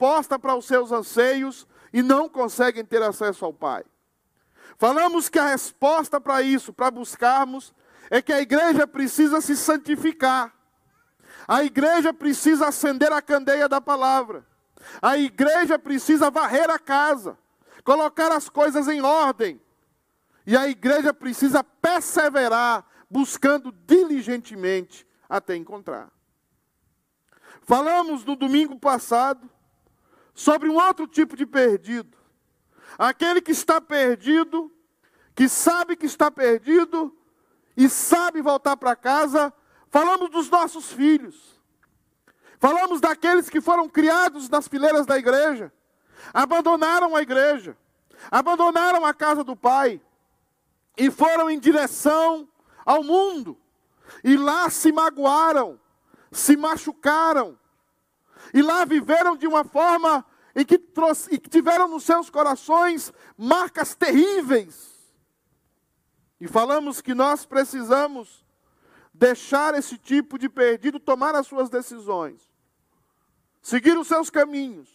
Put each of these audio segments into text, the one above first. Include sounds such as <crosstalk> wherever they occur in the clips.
resposta para os seus anseios e não conseguem ter acesso ao Pai. Falamos que a resposta para isso, para buscarmos, é que a igreja precisa se santificar. A igreja precisa acender a candeia da palavra. A igreja precisa varrer a casa, colocar as coisas em ordem. E a igreja precisa perseverar, buscando diligentemente até encontrar. Falamos no domingo passado sobre um outro tipo de perdido. Aquele que está perdido, que sabe que está perdido e sabe voltar para casa. Falamos dos nossos filhos. Falamos daqueles que foram criados nas fileiras da igreja, abandonaram a igreja, abandonaram a casa do Pai e foram em direção ao mundo. E lá se magoaram, se machucaram, e lá viveram de uma forma em que, trouxe, que tiveram nos seus corações marcas terríveis. E falamos que nós precisamos deixar esse tipo de perdido tomar as suas decisões, seguir os seus caminhos,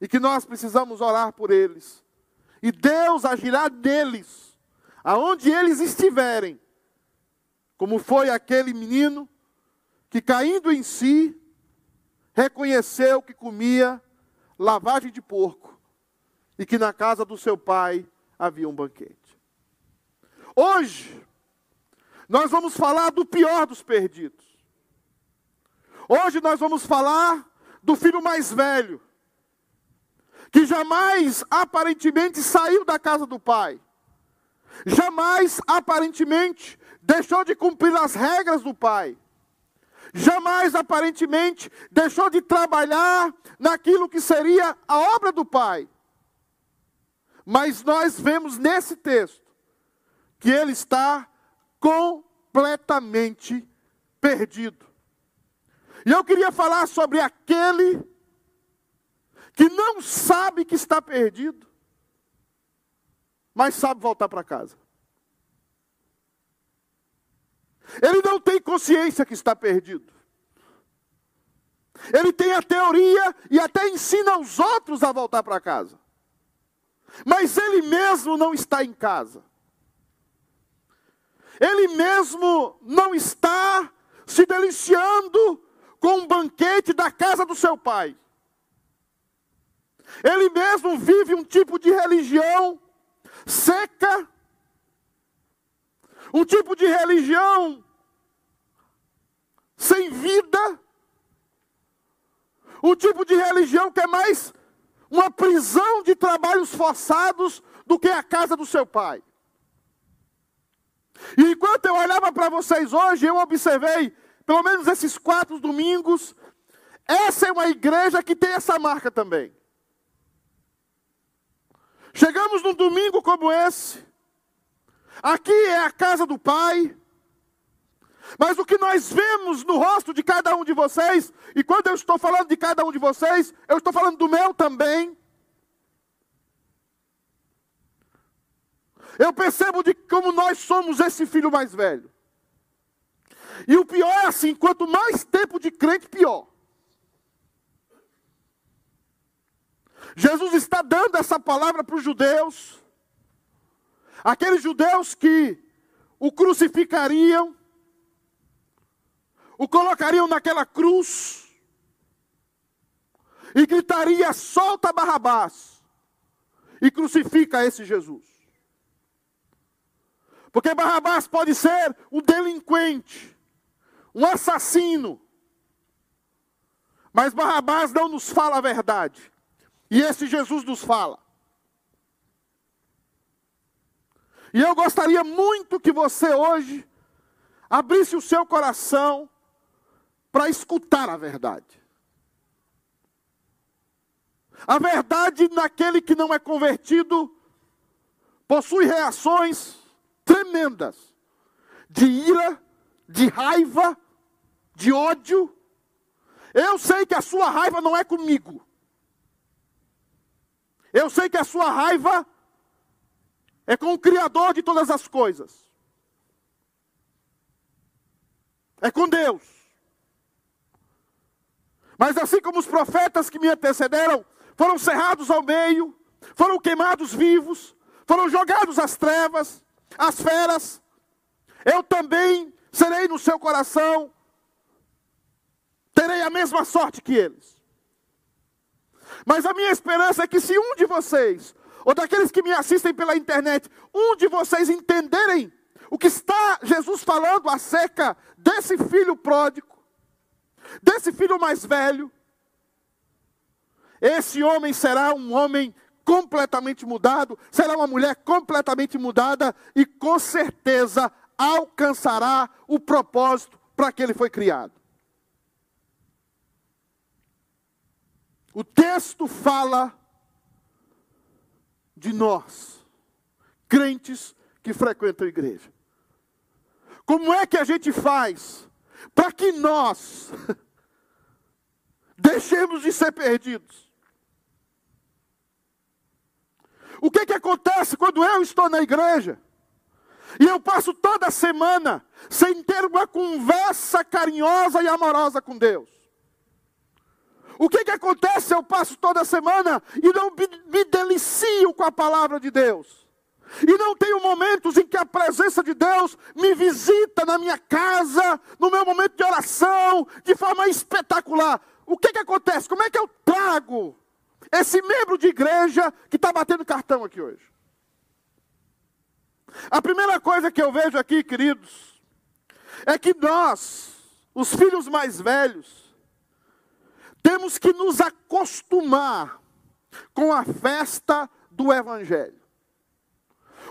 e que nós precisamos orar por eles. E Deus agirá neles, aonde eles estiverem, como foi aquele menino que caindo em si, reconheceu que comia lavagem de porco e que na casa do seu pai havia um banquete. Hoje, nós vamos falar do pior dos perdidos. Hoje nós vamos falar do filho mais velho, que jamais aparentemente saiu da casa do pai, jamais aparentemente deixou de cumprir as regras do pai jamais aparentemente deixou de trabalhar naquilo que seria a obra do Pai. Mas nós vemos nesse texto que ele está completamente perdido. E eu queria falar sobre aquele que não sabe que está perdido, mas sabe voltar para casa. Ele não tem consciência que está perdido. Ele tem a teoria e até ensina os outros a voltar para casa. Mas ele mesmo não está em casa. Ele mesmo não está se deliciando com um banquete da casa do seu pai. Ele mesmo vive um tipo de religião seca, um tipo de religião sem vida, um tipo de religião que é mais uma prisão de trabalhos forçados do que a casa do seu pai. E enquanto eu olhava para vocês hoje, eu observei, pelo menos esses quatro domingos, essa é uma igreja que tem essa marca também. Chegamos num domingo como esse, Aqui é a casa do Pai. Mas o que nós vemos no rosto de cada um de vocês, e quando eu estou falando de cada um de vocês, eu estou falando do meu também. Eu percebo de como nós somos esse filho mais velho. E o pior é assim: quanto mais tempo de crente, pior. Jesus está dando essa palavra para os judeus. Aqueles judeus que o crucificariam, o colocariam naquela cruz e gritaria: solta Barrabás e crucifica esse Jesus. Porque Barrabás pode ser um delinquente, um assassino, mas Barrabás não nos fala a verdade, e esse Jesus nos fala. E eu gostaria muito que você hoje abrisse o seu coração para escutar a verdade. A verdade naquele que não é convertido possui reações tremendas de ira, de raiva, de ódio. Eu sei que a sua raiva não é comigo. Eu sei que a sua raiva é com o Criador de todas as coisas. É com Deus. Mas assim como os profetas que me antecederam foram cerrados ao meio, foram queimados vivos, foram jogados às trevas, às feras, eu também serei no seu coração, terei a mesma sorte que eles. Mas a minha esperança é que se um de vocês, ou daqueles que me assistem pela internet, um de vocês entenderem o que está Jesus falando acerca desse filho pródigo, desse filho mais velho, esse homem será um homem completamente mudado, será uma mulher completamente mudada e com certeza alcançará o propósito para que ele foi criado. O texto fala de nós, crentes que frequentam a igreja. Como é que a gente faz para que nós <laughs> deixemos de ser perdidos? O que, que acontece quando eu estou na igreja e eu passo toda semana sem ter uma conversa carinhosa e amorosa com Deus? O que, que acontece eu passo toda semana e não me, me delicio com a palavra de Deus? E não tenho momentos em que a presença de Deus me visita na minha casa, no meu momento de oração, de forma espetacular. O que, que acontece? Como é que eu trago esse membro de igreja que está batendo cartão aqui hoje? A primeira coisa que eu vejo aqui, queridos, é que nós, os filhos mais velhos, temos que nos acostumar com a festa do Evangelho.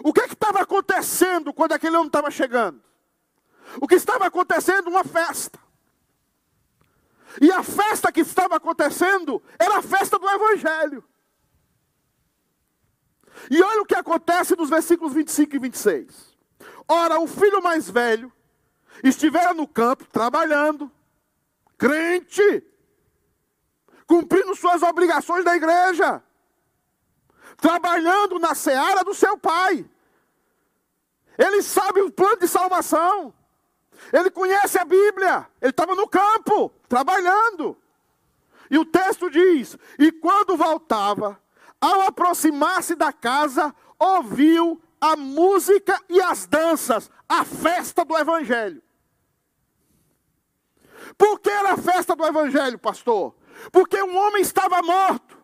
O que estava acontecendo quando aquele homem estava chegando? O que estava acontecendo? Uma festa. E a festa que estava acontecendo era a festa do Evangelho. E olha o que acontece nos versículos 25 e 26. Ora, o filho mais velho estivera no campo trabalhando, crente, cumprindo suas obrigações da igreja trabalhando na seara do seu pai. Ele sabe o plano de salvação. Ele conhece a Bíblia. Ele estava no campo, trabalhando. E o texto diz: E quando voltava, ao aproximar-se da casa, ouviu a música e as danças, a festa do Evangelho. Por que era a festa do Evangelho, pastor? Porque um homem estava morto.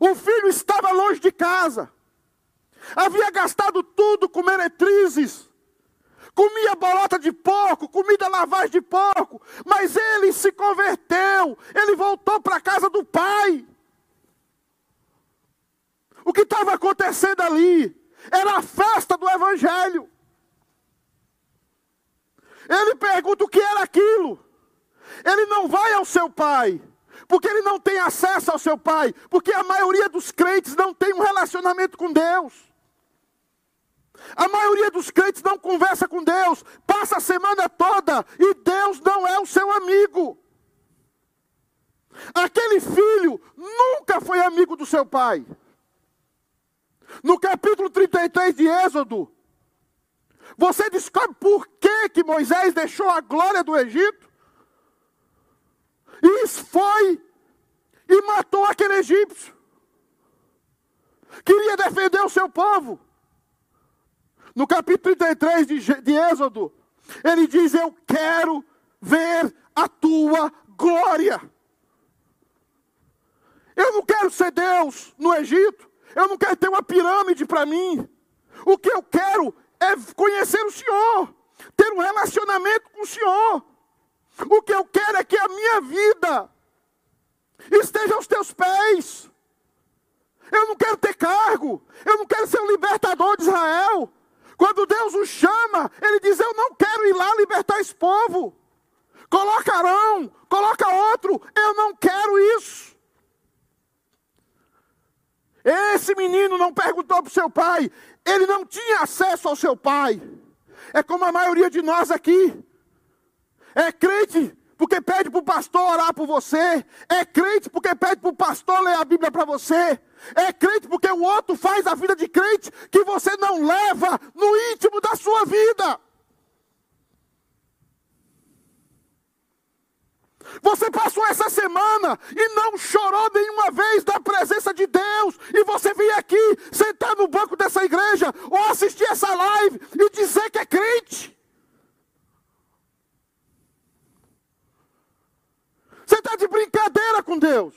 O filho estava longe de casa. Havia gastado tudo com meretrizes. Comia bolota de porco, comida lavagem de porco. Mas ele se converteu. Ele voltou para a casa do pai. O que estava acontecendo ali era a festa do evangelho. Ele pergunta o que era aquilo. Ele não vai ao seu pai porque ele não tem acesso ao seu pai, porque a maioria dos crentes não tem um relacionamento com Deus. A maioria dos crentes não conversa com Deus, passa a semana toda e Deus não é o seu amigo. Aquele filho nunca foi amigo do seu pai. No capítulo 33 de Êxodo, você descobre por que, que Moisés deixou a glória do Egito. E foi e matou aquele egípcio. Queria defender o seu povo. No capítulo 33 de, de Êxodo, ele diz: Eu quero ver a tua glória. Eu não quero ser Deus no Egito. Eu não quero ter uma pirâmide para mim. O que eu quero é conhecer o Senhor, ter um relacionamento com o Senhor. O que eu quero é que a minha vida esteja aos teus pés. Eu não quero ter cargo, eu não quero ser o libertador de Israel. Quando Deus o chama, ele diz: Eu não quero ir lá libertar esse povo. Coloca Arão, coloca outro, eu não quero isso. Esse menino não perguntou para o seu pai, ele não tinha acesso ao seu pai. É como a maioria de nós aqui. É crente porque pede para o pastor orar por você. É crente porque pede para o pastor ler a Bíblia para você. É crente porque o outro faz a vida de crente que você não leva no íntimo da sua vida. Você passou essa semana e não chorou nenhuma vez da presença de Deus. E você vem aqui, sentar no banco dessa igreja, ou assistir essa live e dizer que é crente. Você está de brincadeira com Deus.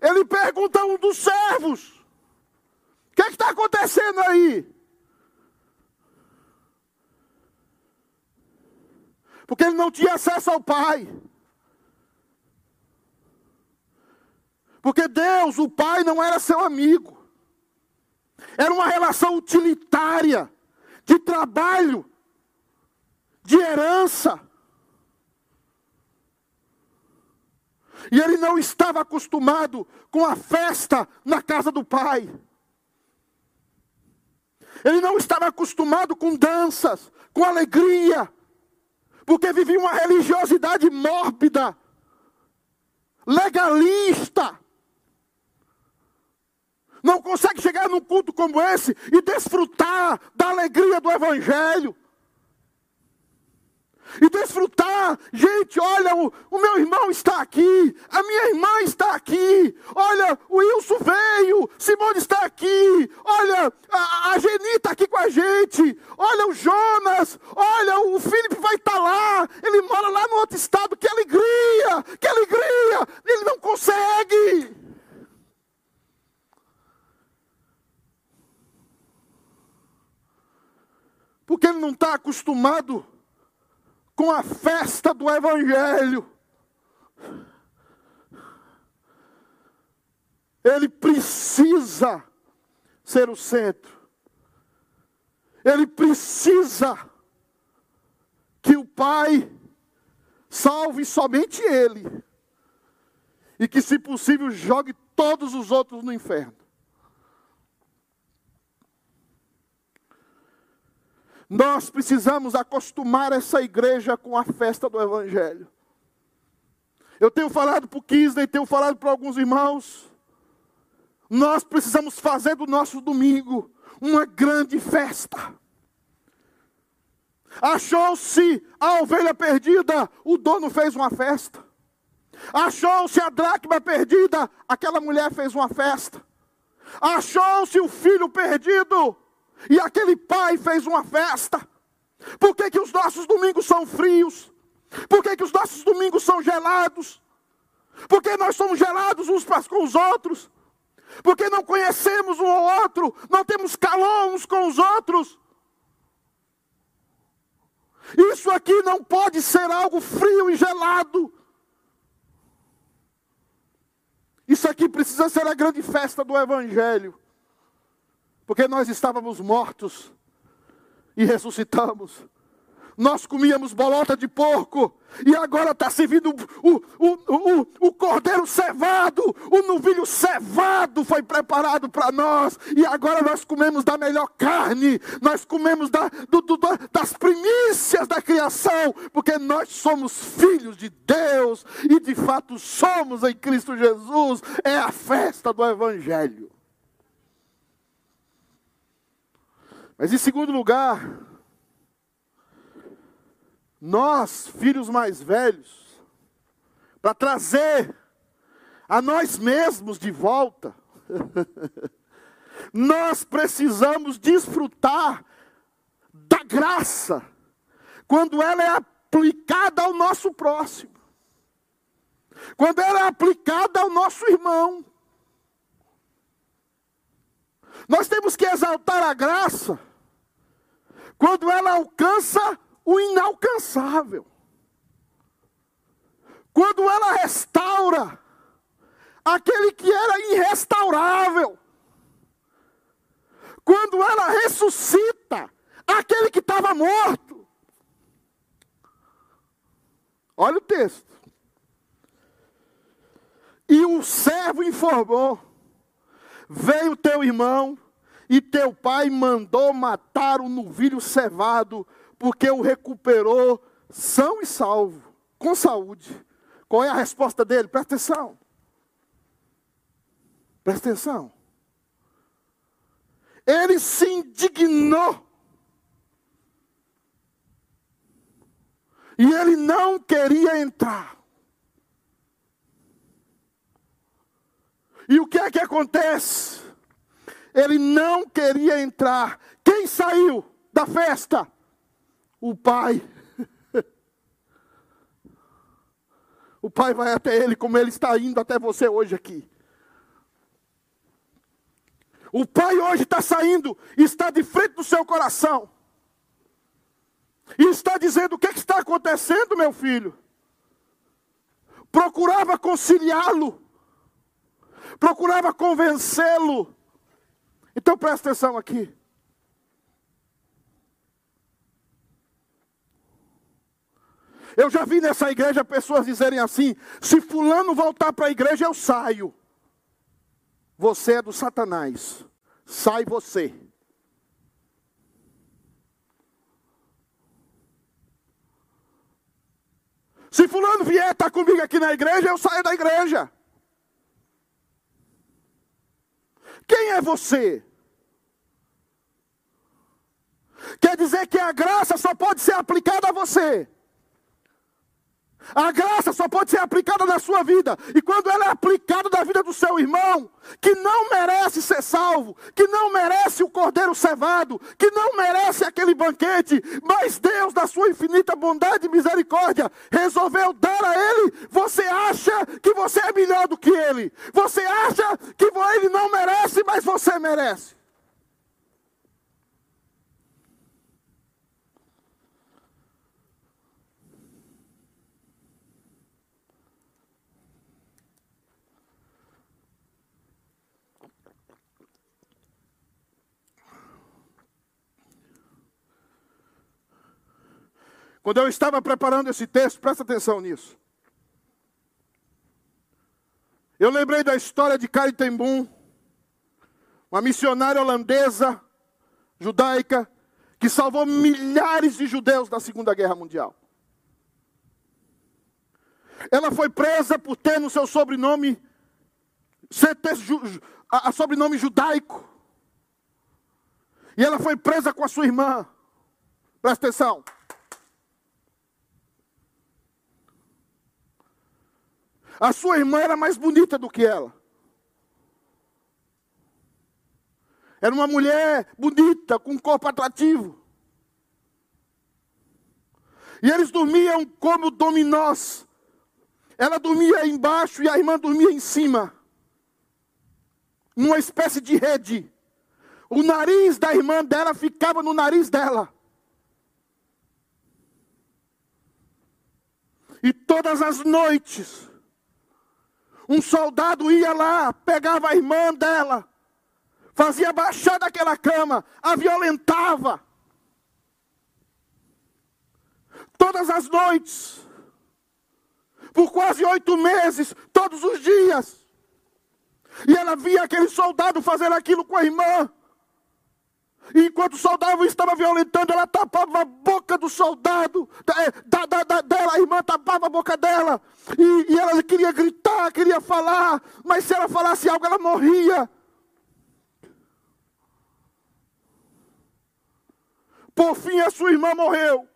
Ele pergunta a um dos servos: O que é está acontecendo aí? Porque ele não tinha acesso ao Pai. Porque Deus, o Pai, não era seu amigo. Era uma relação utilitária, de trabalho, de herança. E ele não estava acostumado com a festa na casa do pai. Ele não estava acostumado com danças, com alegria, porque vivia uma religiosidade mórbida, legalista. Não consegue chegar num culto como esse e desfrutar da alegria do Evangelho e desfrutar. Gente, olha, o, o, meu irmão está aqui, a minha irmã está aqui, olha, o Wilson veio, Simone está aqui, olha, a, a Geni está aqui com a gente, olha o Jonas, olha, o Felipe vai estar lá, ele mora lá no outro estado, que alegria, que alegria, ele não consegue. Porque ele não está acostumado com a festa do Evangelho. Ele precisa ser o centro. Ele precisa que o Pai salve somente Ele. E que, se possível, jogue todos os outros no inferno. Nós precisamos acostumar essa igreja com a festa do Evangelho. Eu tenho falado para o Kisley, tenho falado para alguns irmãos. Nós precisamos fazer do nosso domingo uma grande festa. Achou-se a ovelha perdida, o dono fez uma festa. Achou-se a dracma perdida, aquela mulher fez uma festa. Achou-se o filho perdido, e aquele pai fez uma festa. Por que, que os nossos domingos são frios? Por que, que os nossos domingos são gelados? Porque nós somos gelados uns com os outros? Porque não conhecemos um ao outro, não temos calor uns com os outros. Isso aqui não pode ser algo frio e gelado. Isso aqui precisa ser a grande festa do Evangelho porque nós estávamos mortos e ressuscitamos. Nós comíamos bolota de porco e agora está servindo o, o, o, o, cordeiro cevado, o novilho cevado foi preparado para nós e agora nós comemos da melhor carne, nós comemos da, do, do, das primícias da criação, porque nós somos filhos de Deus e de fato somos em Cristo Jesus. É a festa do Evangelho. Mas em segundo lugar, nós, filhos mais velhos, para trazer a nós mesmos de volta, <laughs> nós precisamos desfrutar da graça, quando ela é aplicada ao nosso próximo, quando ela é aplicada ao nosso irmão. Nós temos que exaltar a graça quando ela alcança o inalcançável. Quando ela restaura aquele que era irrestaurável. Quando ela ressuscita aquele que estava morto. Olha o texto. E o servo informou: Veio teu irmão e teu pai mandou matar o novilho cevado, porque o recuperou são e salvo, com saúde. Qual é a resposta dele? Presta atenção. Presta atenção. Ele se indignou. E ele não queria entrar. E o que é que acontece? Ele não queria entrar. Quem saiu da festa? O pai. <laughs> O pai vai até ele como ele está indo até você hoje aqui. O pai hoje está saindo, está de frente do seu coração. E está dizendo: o que, é que está acontecendo, meu filho? Procurava conciliá-lo, procurava convencê-lo. Então presta atenção aqui. Eu já vi nessa igreja pessoas dizerem assim: se Fulano voltar para a igreja, eu saio. Você é do Satanás. Sai você. Se fulano vier estar tá comigo aqui na igreja, eu saio da igreja. Quem é você? Quer dizer que a graça só pode ser aplicada a você. A graça só pode ser aplicada na sua vida. E quando ela é aplicada na vida do seu irmão, que não merece ser salvo, que não merece o cordeiro cevado, que não merece aquele banquete, mas Deus, da sua infinita bondade e misericórdia, resolveu dar a ele, você acha que você é melhor do que ele. Você acha que ele não merece, mas você merece. Quando eu estava preparando esse texto, presta atenção nisso. Eu lembrei da história de Kari Tembum, uma missionária holandesa, judaica, que salvou milhares de judeus da Segunda Guerra Mundial. Ela foi presa por ter no seu sobrenome, ser a, a sobrenome judaico. E ela foi presa com a sua irmã. Presta atenção. A sua irmã era mais bonita do que ela. Era uma mulher bonita, com um corpo atrativo. E eles dormiam como dominós. Ela dormia embaixo e a irmã dormia em cima. Numa espécie de rede. O nariz da irmã dela ficava no nariz dela. E todas as noites, um soldado ia lá, pegava a irmã dela, fazia baixar daquela cama, a violentava. Todas as noites, por quase oito meses, todos os dias. E ela via aquele soldado fazer aquilo com a irmã. E enquanto o soldado estava violentando, ela tapava a boca do soldado, da, da, da, dela, a irmã tapava a boca dela. E, e ela queria gritar, queria falar, mas se ela falasse algo, ela morria. Por fim, a sua irmã morreu.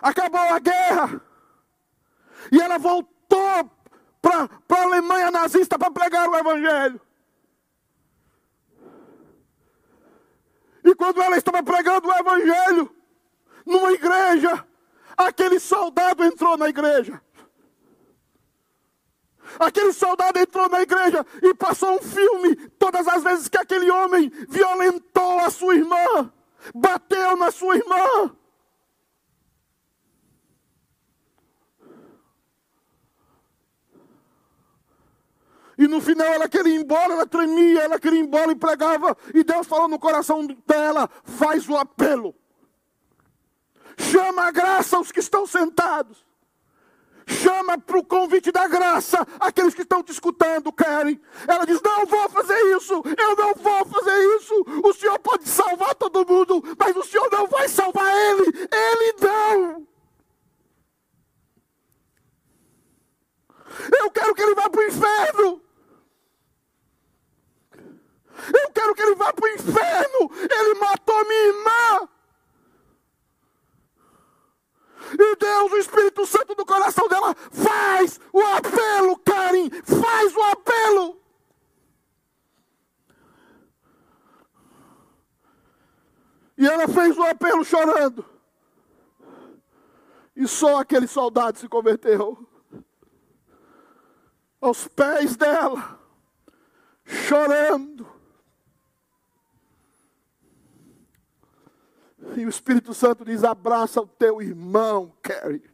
Acabou a guerra. E ela voltou para a Alemanha nazista para pregar o Evangelho. E quando ela estava pregando o Evangelho, numa igreja, aquele soldado entrou na igreja. Aquele soldado entrou na igreja e passou um filme todas as vezes que aquele homem violentou a sua irmã, bateu na sua irmã. E no final ela queria ir embora, ela tremia, ela queria ir embora e pregava. E Deus falou no coração dela: faz o apelo. Chama a graça aos que estão sentados. Chama para o convite da graça aqueles que estão te escutando, querem. Ela diz: Não vou fazer isso, eu não vou fazer isso. O Senhor pode salvar todo mundo, mas o Senhor não vai salvar ele. Ele não. Eu quero que ele vá para o inferno. Eu quero que ele vá para o inferno. Ele matou minha irmã. E Deus, o Espírito Santo do coração dela, faz o apelo, Karen, faz o apelo. E ela fez o apelo chorando. E só aquele soldado se converteu. Aos pés dela, chorando. E o Espírito Santo diz: abraça o teu irmão, Carrie.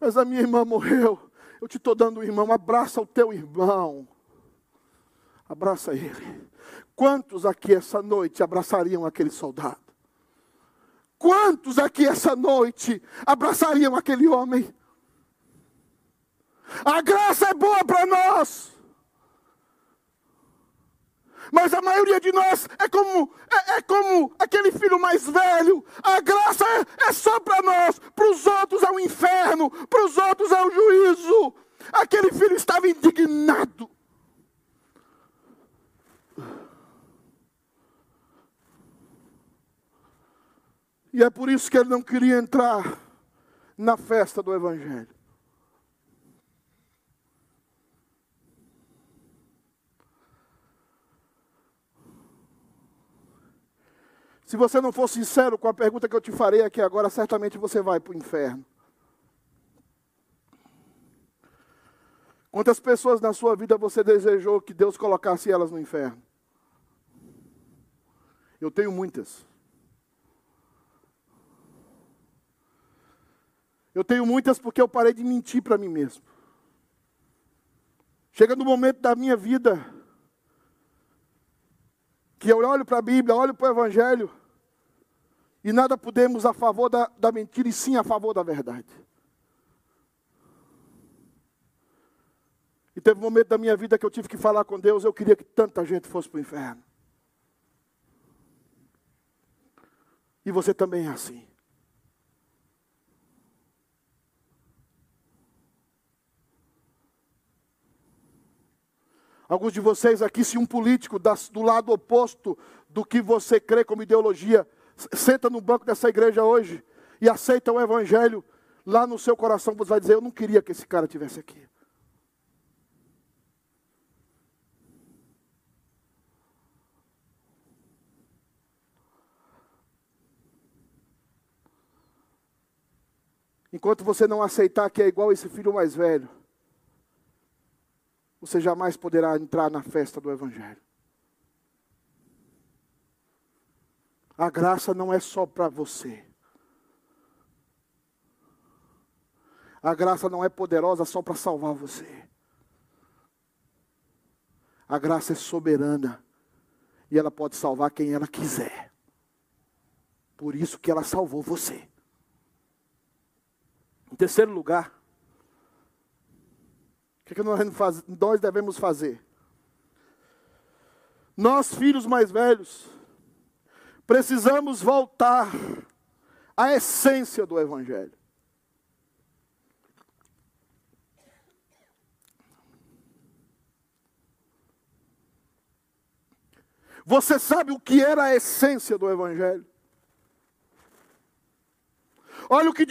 Mas a minha irmã morreu. Eu te estou dando um irmão. Abraça o teu irmão. Abraça ele. Quantos aqui essa noite abraçariam aquele soldado? Quantos aqui essa noite abraçariam aquele homem? A graça é boa para nós. Mas a maioria de nós é como, é, é como aquele filho mais velho. A graça é, é só para nós. Para os outros é o inferno. Para os outros é o juízo. Aquele filho estava indignado. E é por isso que ele não queria entrar na festa do Evangelho. Se você não for sincero com a pergunta que eu te farei aqui agora, certamente você vai para o inferno. Quantas pessoas na sua vida você desejou que Deus colocasse elas no inferno? Eu tenho muitas. Eu tenho muitas porque eu parei de mentir para mim mesmo. Chega no momento da minha vida que eu olho para a Bíblia, olho para o Evangelho, e nada podemos a favor da, da mentira, e sim a favor da verdade. E teve um momento da minha vida que eu tive que falar com Deus, eu queria que tanta gente fosse para o inferno. E você também é assim. Alguns de vocês aqui, se um político do lado oposto do que você crê como ideologia senta no banco dessa igreja hoje e aceita o evangelho, lá no seu coração você vai dizer: Eu não queria que esse cara tivesse aqui. Enquanto você não aceitar que é igual esse filho mais velho, você jamais poderá entrar na festa do Evangelho. A graça não é só para você. A graça não é poderosa só para salvar você. A graça é soberana e ela pode salvar quem ela quiser. Por isso que ela salvou você. Em terceiro lugar, o que, é que nós devemos fazer? Nós, filhos mais velhos, Precisamos voltar à essência do Evangelho. Você sabe o que era a essência do Evangelho? Olha o que